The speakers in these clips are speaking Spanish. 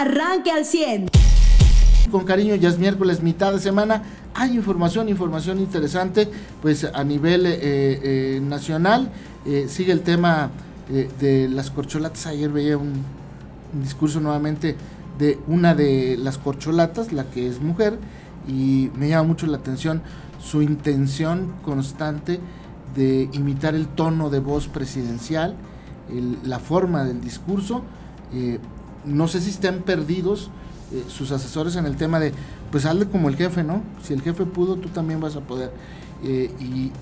arranque al 100. Con cariño, ya es miércoles, mitad de semana. Hay información, información interesante, pues a nivel eh, eh, nacional. Eh, sigue el tema de las corcholatas. Ayer veía un, discurso nuevamente de una de las corcholatas, la que es mujer, y me llama mucho la atención su intención constante de imitar el tono de voz presidencial, la forma del discurso. No sé si estén perdidos eh, sus asesores en el tema de, pues hazle como el jefe, ¿no? Si el jefe pudo, tú también vas a poder. Eh,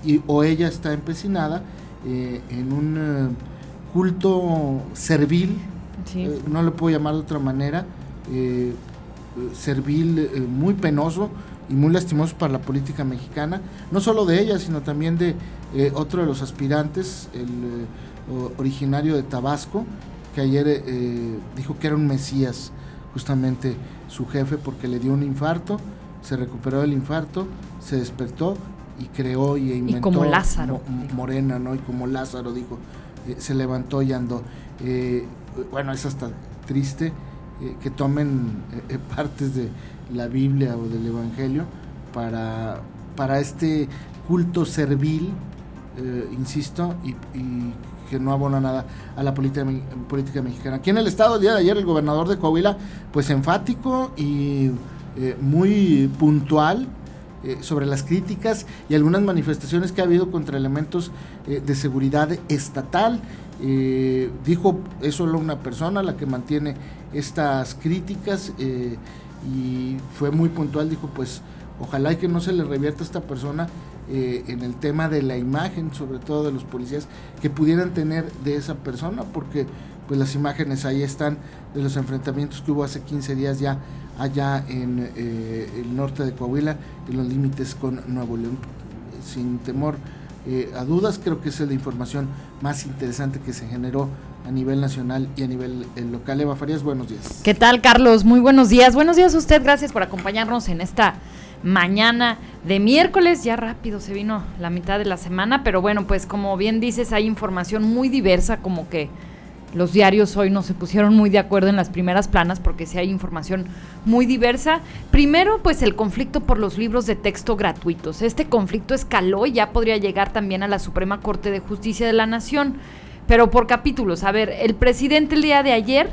y, o ella está empecinada eh, en un culto servil, no le puedo llamar de otra manera, servil muy penoso y muy lastimoso para la política mexicana, no solo de ella, sino también de otro de los aspirantes, el originario de Tabasco, que ayer dijo que era un mesías justamente su jefe porque le dio un infarto, se recuperó del infarto, se despertó y creó y inventó y como Lázaro, Morena, ¿no? Y como Lázaro dijo, eh, se levantó y andó. Eh, bueno, es hasta triste eh, que tomen partes de la Biblia o del Evangelio para, para este culto servil, insisto, y, que no abona nada a la política, política mexicana. Aquí en el estado, el día de ayer, el gobernador de Coahuila, pues enfático y eh, muy puntual eh, sobre las críticas y algunas manifestaciones que ha habido contra elementos eh, de seguridad estatal. dijo, es solo una persona la que mantiene estas críticas y fue muy puntual, dijo, pues ojalá y que no se le revierta a esta persona eh, en el tema de la imagen, sobre todo de los policías, que pudieran tener de esa persona, porque pues las imágenes ahí están de los enfrentamientos que hubo hace 15 días ya allá en eh, el norte de Coahuila, en los límites con Nuevo León. Sin temor eh, a dudas, creo que es la información más interesante que se generó a nivel nacional y a nivel local. Eva Farías, buenos días. ¿Qué tal, Carlos? Muy buenos días. Buenos días a usted. Gracias por acompañarnos en esta mañana de miércoles. Ya rápido se vino la mitad de la semana, pero bueno, pues como bien dices, hay información muy diversa, como que los diarios hoy no se pusieron muy de acuerdo en las primeras planas porque sí hay información muy diversa. Primero, pues el conflicto por los libros de texto gratuitos. Este conflicto escaló y ya podría llegar también a la Suprema Corte de Justicia de la Nación, pero por capítulos. A ver, el presidente el día de ayer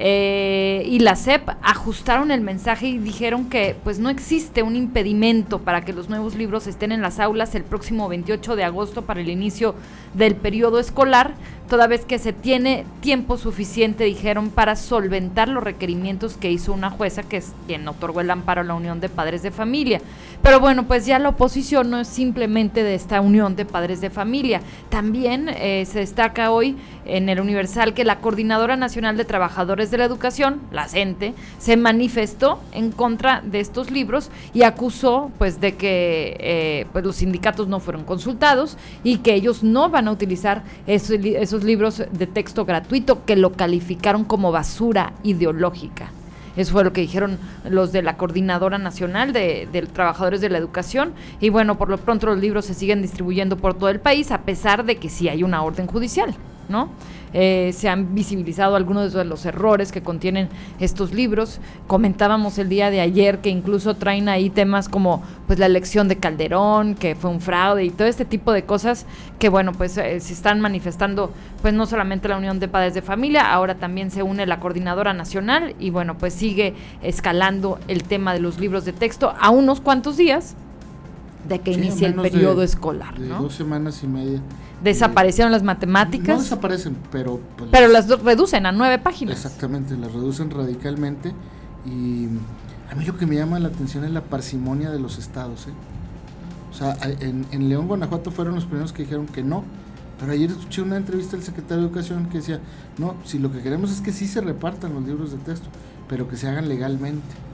eh, y la CEP ajustaron el mensaje y dijeron que pues no existe un impedimento para que los nuevos libros estén en las aulas el próximo 28 de agosto para el inicio del periodo escolar, toda vez que se tiene tiempo suficiente, dijeron, para solventar los requerimientos que hizo una jueza que es quien otorgó el amparo a la Unión de Padres de Familia. Pero bueno, pues ya la oposición no es simplemente de esta Unión de Padres de Familia. También eh, se destaca hoy en el Universal que la Coordinadora Nacional de Trabajadores de la Educación, la CENTE, se manifestó en contra de estos libros y acusó pues de que eh, pues los sindicatos no fueron consultados y que ellos no van a utilizar esos, libros de texto gratuito que lo calificaron como basura ideológica. Eso fue lo que dijeron los de la Coordinadora Nacional de, de, Trabajadores de la Educación. Y bueno, por lo pronto los libros se siguen distribuyendo por todo el país, a pesar de que sí hay una orden judicial. ¿No? Eh, se han visibilizado algunos de los errores que contienen estos libros. Comentábamos el día de ayer que incluso traen ahí temas como pues la elección de Calderón, que fue un fraude y todo este tipo de cosas que bueno, pues eh, se están manifestando pues no solamente la Unión de Padres de Familia, ahora también se une la Coordinadora Nacional y bueno, pues sigue escalando el tema de los libros de texto a unos cuantos días de que inicie el periodo escolar. Dos semanas y media. ¿Desaparecieron las matemáticas? No desaparecen, pero... Pues, pero las reducen a nueve páginas. Exactamente, las reducen radicalmente y a mí lo que me llama la atención es la parsimonia de los estados. ¿eh? O sea, en, León, Guanajuato fueron los primeros que dijeron que no, pero ayer escuché una entrevista del secretario de Educación que decía, no, si lo que queremos es que sí se repartan los libros de texto, pero que se hagan legalmente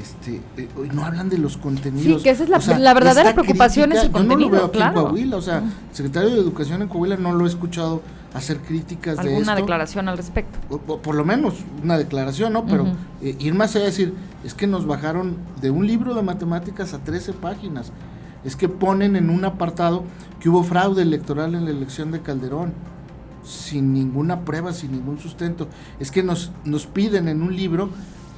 este, eh, no hablan de los contenidos. Sí, que esa es la, verdadera preocupación es el contenido. Yo no lo veo aquí en Coahuila, o sea, el secretario de Educación en Coahuila no lo he escuchado hacer críticas de esto. ¿Alguna declaración al respecto? por lo menos una declaración, ¿no? Pero eh, ir más allá de decir, es que nos bajaron de un libro de matemáticas a 13 páginas. Es que ponen en un apartado que hubo fraude electoral en la elección de Calderón. sin ninguna prueba, sin ningún sustento. Es que nos, nos piden en un libro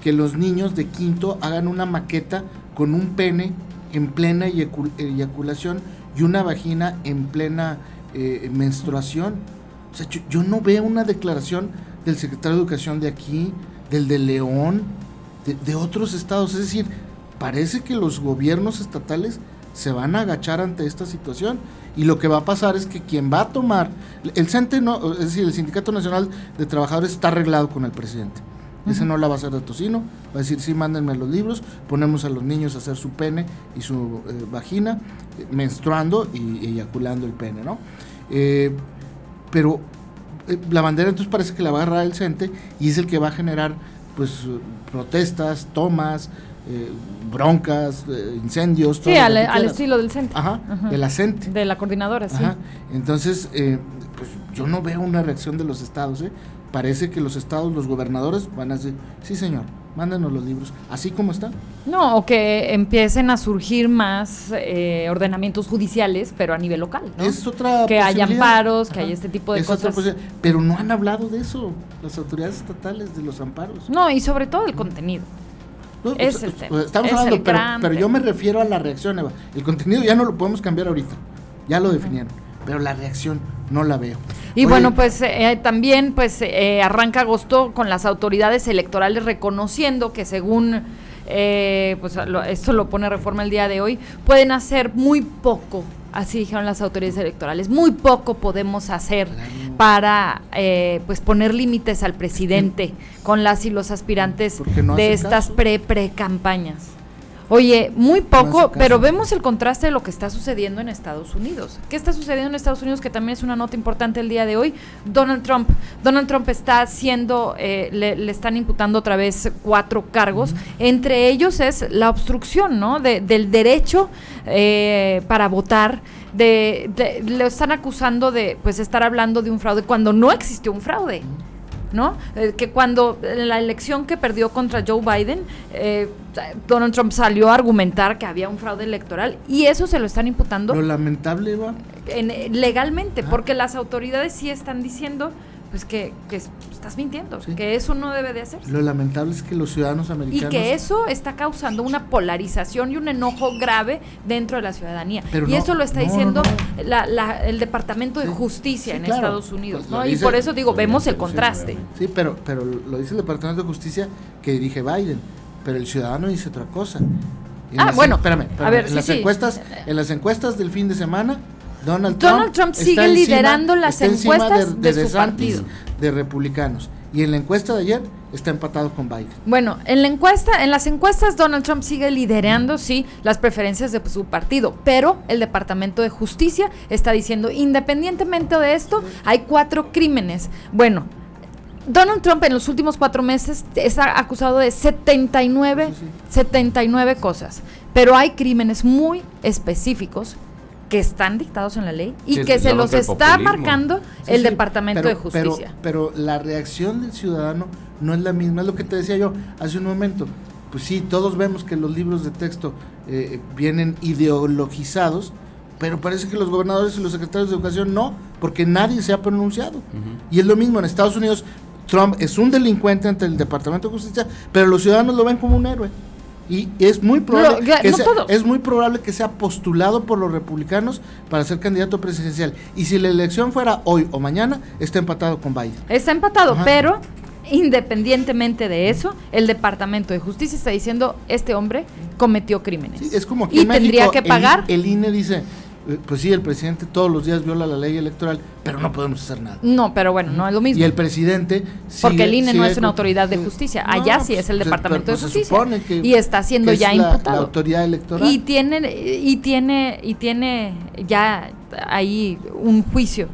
que los niños de quinto hagan una maqueta con un pene en plena eyaculación y una vagina en plena eh, menstruación. O sea, yo, no veo una declaración del secretario de Educación de aquí, del de León, de, de otros estados. Es decir, parece que los gobiernos estatales se van a agachar ante esta situación y lo que va a pasar es que quien va a tomar el CENTE no, es decir, el Sindicato Nacional de Trabajadores está arreglado con el presidente. Ese no la va a hacer de tocino, va a decir, sí, mándenme los libros, ponemos a los niños a hacer su pene y su eh, vagina, eh, menstruando y eyaculando el pene, ¿no? Eh, pero la bandera entonces parece que la va a agarrar el CENTE y es el que va a generar pues protestas, tomas, eh, broncas, eh, incendios. Sí, al, estilo del centro. Ajá, de la CENTE. De la coordinadora, sí. Entonces, eh, pues yo no veo una reacción de los estados. Parece que los estados, los gobernadores van a decir, sí señor, mándenos los libros, así como están. No, o que empiecen a surgir más ordenamientos judiciales, pero a nivel local. ¿no? Es otra Que haya amparos, que haya este tipo de cosas. pero no han hablado de eso las autoridades estatales, de los amparos. No, y sobre todo el contenido es el tema. Estamos hablando, pero, yo me refiero a la reacción, Eva. El contenido ya no lo podemos cambiar ahorita. Ya lo definieron. Pero la reacción no la veo. Y bueno, pues eh, también pues eh, arranca agosto con las autoridades electorales reconociendo que según eh, pues esto lo pone reforma el día de hoy, pueden hacer muy poco así dijeron las autoridades electorales. Muy poco podemos hacer para eh, pues poner límites al presidente con las y los aspirantes de estas pre-pre campañas. Oye, muy poco, pero vemos el contraste de lo que está sucediendo en Estados Unidos. ¿Qué está sucediendo en Estados Unidos? Que también es una nota importante el día de hoy. Donald Trump. Donald Trump está haciendo, eh, le, están imputando otra vez cuatro cargos. Entre ellos es la obstrucción, ¿no? del derecho eh, para votar. De, le están acusando de pues estar hablando de un fraude cuando no existió un fraude. ¿No? Eh, que cuando en la elección que perdió contra Joe Biden, eh, Donald Trump salió a argumentar que había un fraude electoral y eso se lo están imputando. Lo lamentable, va. legalmente, porque las autoridades sí están diciendo pues que, estás mintiendo, que eso no debe de hacerse. Lo lamentable es que los ciudadanos americanos... Y que eso está causando una polarización y un enojo grave dentro de la ciudadanía. y eso lo está diciendo el Departamento de Justicia en Estados Unidos, pues ¿no? y por eso digo, vemos el contraste. Sí, pero, pero lo dice el Departamento de Justicia que dirige Biden, pero el ciudadano dice otra cosa. ah, bueno, espérame, a ver, en las encuestas, en las encuestas del fin de semana Donald Trump, sigue liderando las encuestas de, su partido. De republicanos. Y en la encuesta de ayer está empatado con Biden. Bueno, en la encuesta, en las encuestas Donald Trump sigue liderando, sí, las preferencias de su partido, pero el Departamento de Justicia está diciendo, independientemente de esto, hay cuatro crímenes. Bueno, Donald Trump en los últimos cuatro meses está acusado de 79, 79 cosas, pero hay crímenes muy específicos que están dictados en la ley y que se los está marcando el Departamento de Justicia. Pero, la reacción del ciudadano no es la misma, es lo que te decía yo hace un momento. Pues sí, todos vemos que los libros de texto eh, vienen ideologizados, pero parece que los gobernadores y los secretarios de educación no, porque nadie se ha pronunciado. Y es lo mismo en Estados Unidos, Trump es un delincuente ante el Departamento de Justicia, pero los ciudadanos lo ven como un héroe y es muy probable que sea, es muy probable que sea postulado por los republicanos para ser candidato presidencial. Y si la elección fuera hoy o mañana está empatado con Biden. Está empatado pero independientemente de eso el departamento de justicia está diciendo este hombre cometió crímenes. Es como y tendría que pagar el INE dice pues sí, el presidente todos los días viola la ley electoral, pero no podemos hacer nada. No, pero bueno, no es lo mismo. Y el presidente... Porque el INE no es una autoridad de justicia, allá sí es el pues, Departamento de pues, Justicia. y está siendo ya imputado. La autoridad electoral. Y tiene, y tiene, y tiene ya ahí un juicio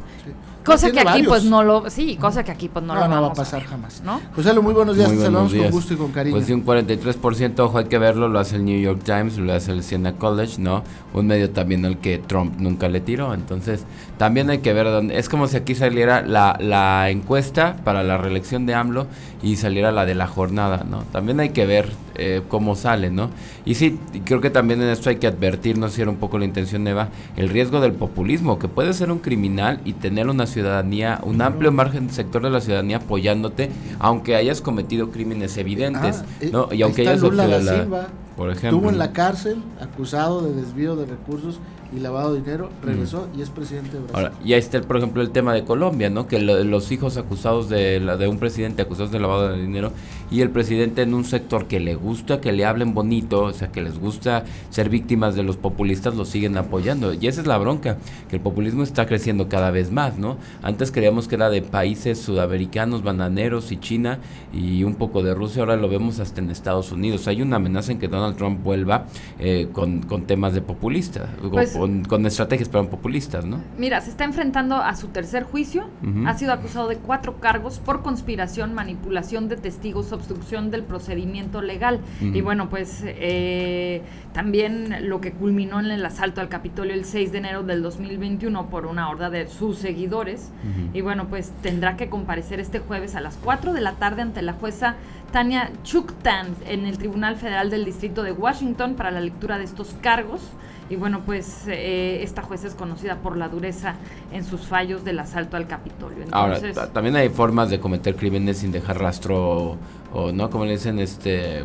Cosa que aquí pues no lo, sí, cosa que aquí pues no, lo no va a pasar jamás. ¿no? José, muy buenos días, te saludamos con gusto y con cariño. Pues sí, un 43%, ojo, hay que verlo, lo hace el New York Times, lo hace el Siena College, ¿no? Un medio también al que Trump nunca le tiró, entonces también hay que ver dónde, es como si aquí saliera la, la encuesta para la reelección de AMLO y saliera la de la jornada, ¿no? También hay que ver eh, cómo sale, ¿no? Y sí, creo que también en esto hay que advertir, no si era un poco la intención Eva, el riesgo del populismo, que puede ser un criminal y tener una ciudadanía, un amplio margen sector de la ciudadanía apoyándote, aunque hayas cometido crímenes evidentes, ah, eh, ¿no? Y aunque hayas Lula la Silva, por ejemplo. Estuvo en la cárcel acusado de desvío de recursos y lavado de dinero, regresó y es presidente de Brasil. Ahora, y ahí está, por ejemplo, el tema de Colombia, ¿no? Que los hijos acusados de, la, de un presidente acusados de lavado de dinero y el presidente en un sector que le gusta que le hablen bonito, o sea, que les gusta ser víctimas de los populistas, lo siguen apoyando. Y esa es la bronca, que el populismo está creciendo cada vez más, ¿no? Antes creíamos que era de países sudamericanos, bananeros y China y un poco de Rusia, ahora lo vemos hasta en Estados Unidos. Hay una amenaza en que Donald Trump vuelva eh, con, con, temas de populista, pues, con, estrategias pero populistas, ¿no? Mira, se está enfrentando a su tercer juicio, ha sido acusado de cuatro cargos por conspiración, manipulación de testigos, obstrucción del procedimiento legal. Y bueno, pues eh, también lo que culminó en el asalto al Capitolio el 6 de enero del 2021 por una horda de sus seguidores. Y bueno, pues tendrá que comparecer este jueves a las 4 de la tarde ante la jueza Tania Chuktan en el Tribunal Federal del Distrito de Washington para la lectura de estos cargos. Y bueno, pues eh, esta jueza es conocida por la dureza en sus fallos del asalto al Capitolio. Ahora, también hay formas de cometer crímenes sin dejar rastro o, no, como le dicen, este,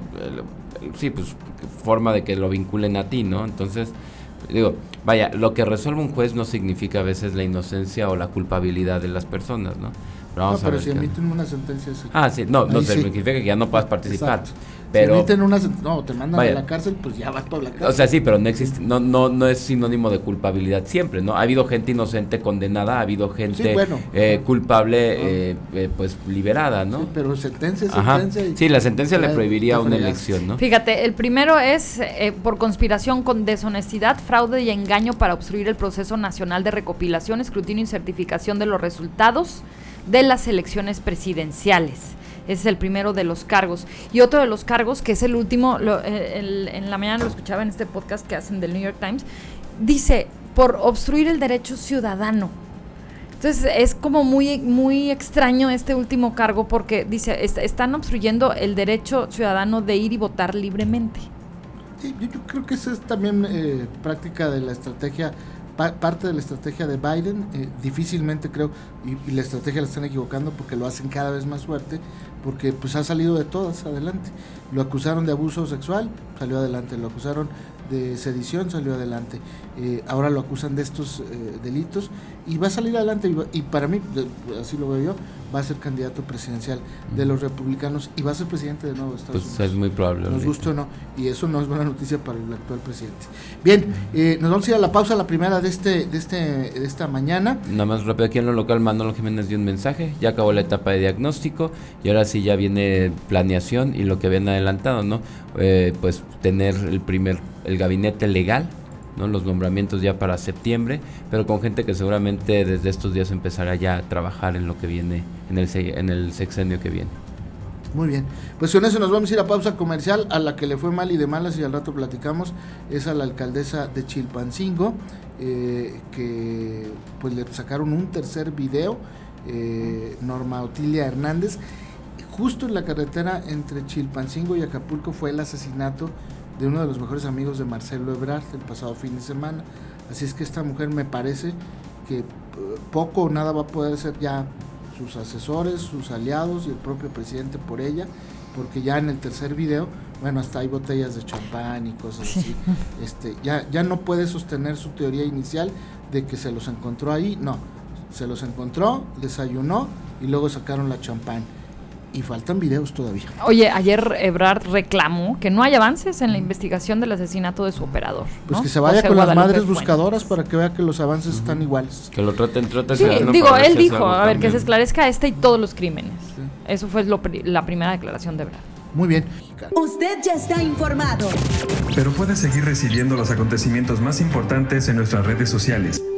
sí, pues forma de que lo vinculen a ti, ¿no? Entonces, digo, vaya, lo que resuelve un juez no significa a veces la inocencia o la culpabilidad de las personas, ¿no? No, pero si emiten una sentencia. Ah, sí, no, no significa que ya no puedas participar. Pero, si emiten una no, te mandan a la cárcel, pues ya vas para la cárcel. O sea, sí, pero no existe, no, no, no es sinónimo de culpabilidad siempre, ¿no? Ha habido gente inocente condenada, ha habido gente eh, culpable, eh, eh, pues liberada, ¿no? Sí, pero sentencia, sentencia. sí, la sentencia le prohibiría una elección, ¿no? Fíjate, el primero es por conspiración con deshonestidad, fraude y engaño para obstruir el proceso nacional de recopilación, escrutinio y certificación de los resultados de las elecciones presidenciales. Ese es el primero de los cargos. Y otro de los cargos, que es el último, eh, en la mañana lo escuchaba en este podcast que hacen del New York Times, dice, por obstruir el derecho ciudadano. Entonces es como muy, muy extraño este último cargo porque dice, están obstruyendo el derecho ciudadano de ir y votar libremente. yo, creo que esa es también eh, práctica de la estrategia parte de la estrategia de Biden, eh, difícilmente creo, y, la estrategia la están equivocando porque lo hacen cada vez más fuerte, porque pues ha salido de todas adelante. Lo acusaron de abuso sexual, salió adelante, lo acusaron de sedición, salió adelante. Eh, ahora lo acusan de estos eh, delitos y va a salir adelante y, para mí, así lo veo yo, va a ser candidato presidencial de los republicanos y va a ser presidente de nuevo de Estados pues es muy probable. Nos gusta o no, y eso no es buena noticia para el actual presidente. Bien, eh, nos vamos a ir a la pausa, la primera de este de este de esta mañana. Nada más rápido, aquí en lo local Manolo Jiménez dio un mensaje, ya acabó la etapa de diagnóstico y ahora sí ya viene planeación y lo que habían adelantado, ¿no? Eh, pues tener el primer, el gabinete legal ¿no? los nombramientos ya para septiembre, pero con gente que seguramente desde estos días empezará ya a trabajar en lo que viene, en el, en el sexenio que viene. Muy bien, pues con eso nos vamos a ir a pausa comercial, a la que le fue mal y de malas y al rato platicamos, es a la alcaldesa de Chilpancingo, eh, que pues le sacaron un tercer video, eh, Norma Otilia Hernández, justo en la carretera entre Chilpancingo y Acapulco fue el asesinato de uno de los mejores amigos de Marcelo Ebrard el pasado fin de semana. Así es que esta mujer me parece que eh, poco o nada va a poder ser ya sus asesores, sus aliados y el propio presidente por ella, porque ya en el tercer video, bueno, hasta hay botellas de champán y cosas así. Este, ya, ya no puede sostener su teoría inicial de que se los encontró ahí, no, se los encontró, desayunó y luego sacaron la champán y faltan videos todavía. Oye, ayer Ebrard reclamó que no hay avances en la investigación del asesinato de su operador. Pues que se vaya con las madres buscadoras para que vea que los avances están iguales. Que lo traten, traten. Sí, digo, él dijo, a ver, que se esclarezca este y todos los crímenes. Eso fue la primera declaración de Ebrard. Muy bien. Usted ya está informado. Pero puede seguir recibiendo los acontecimientos más importantes en nuestras redes sociales.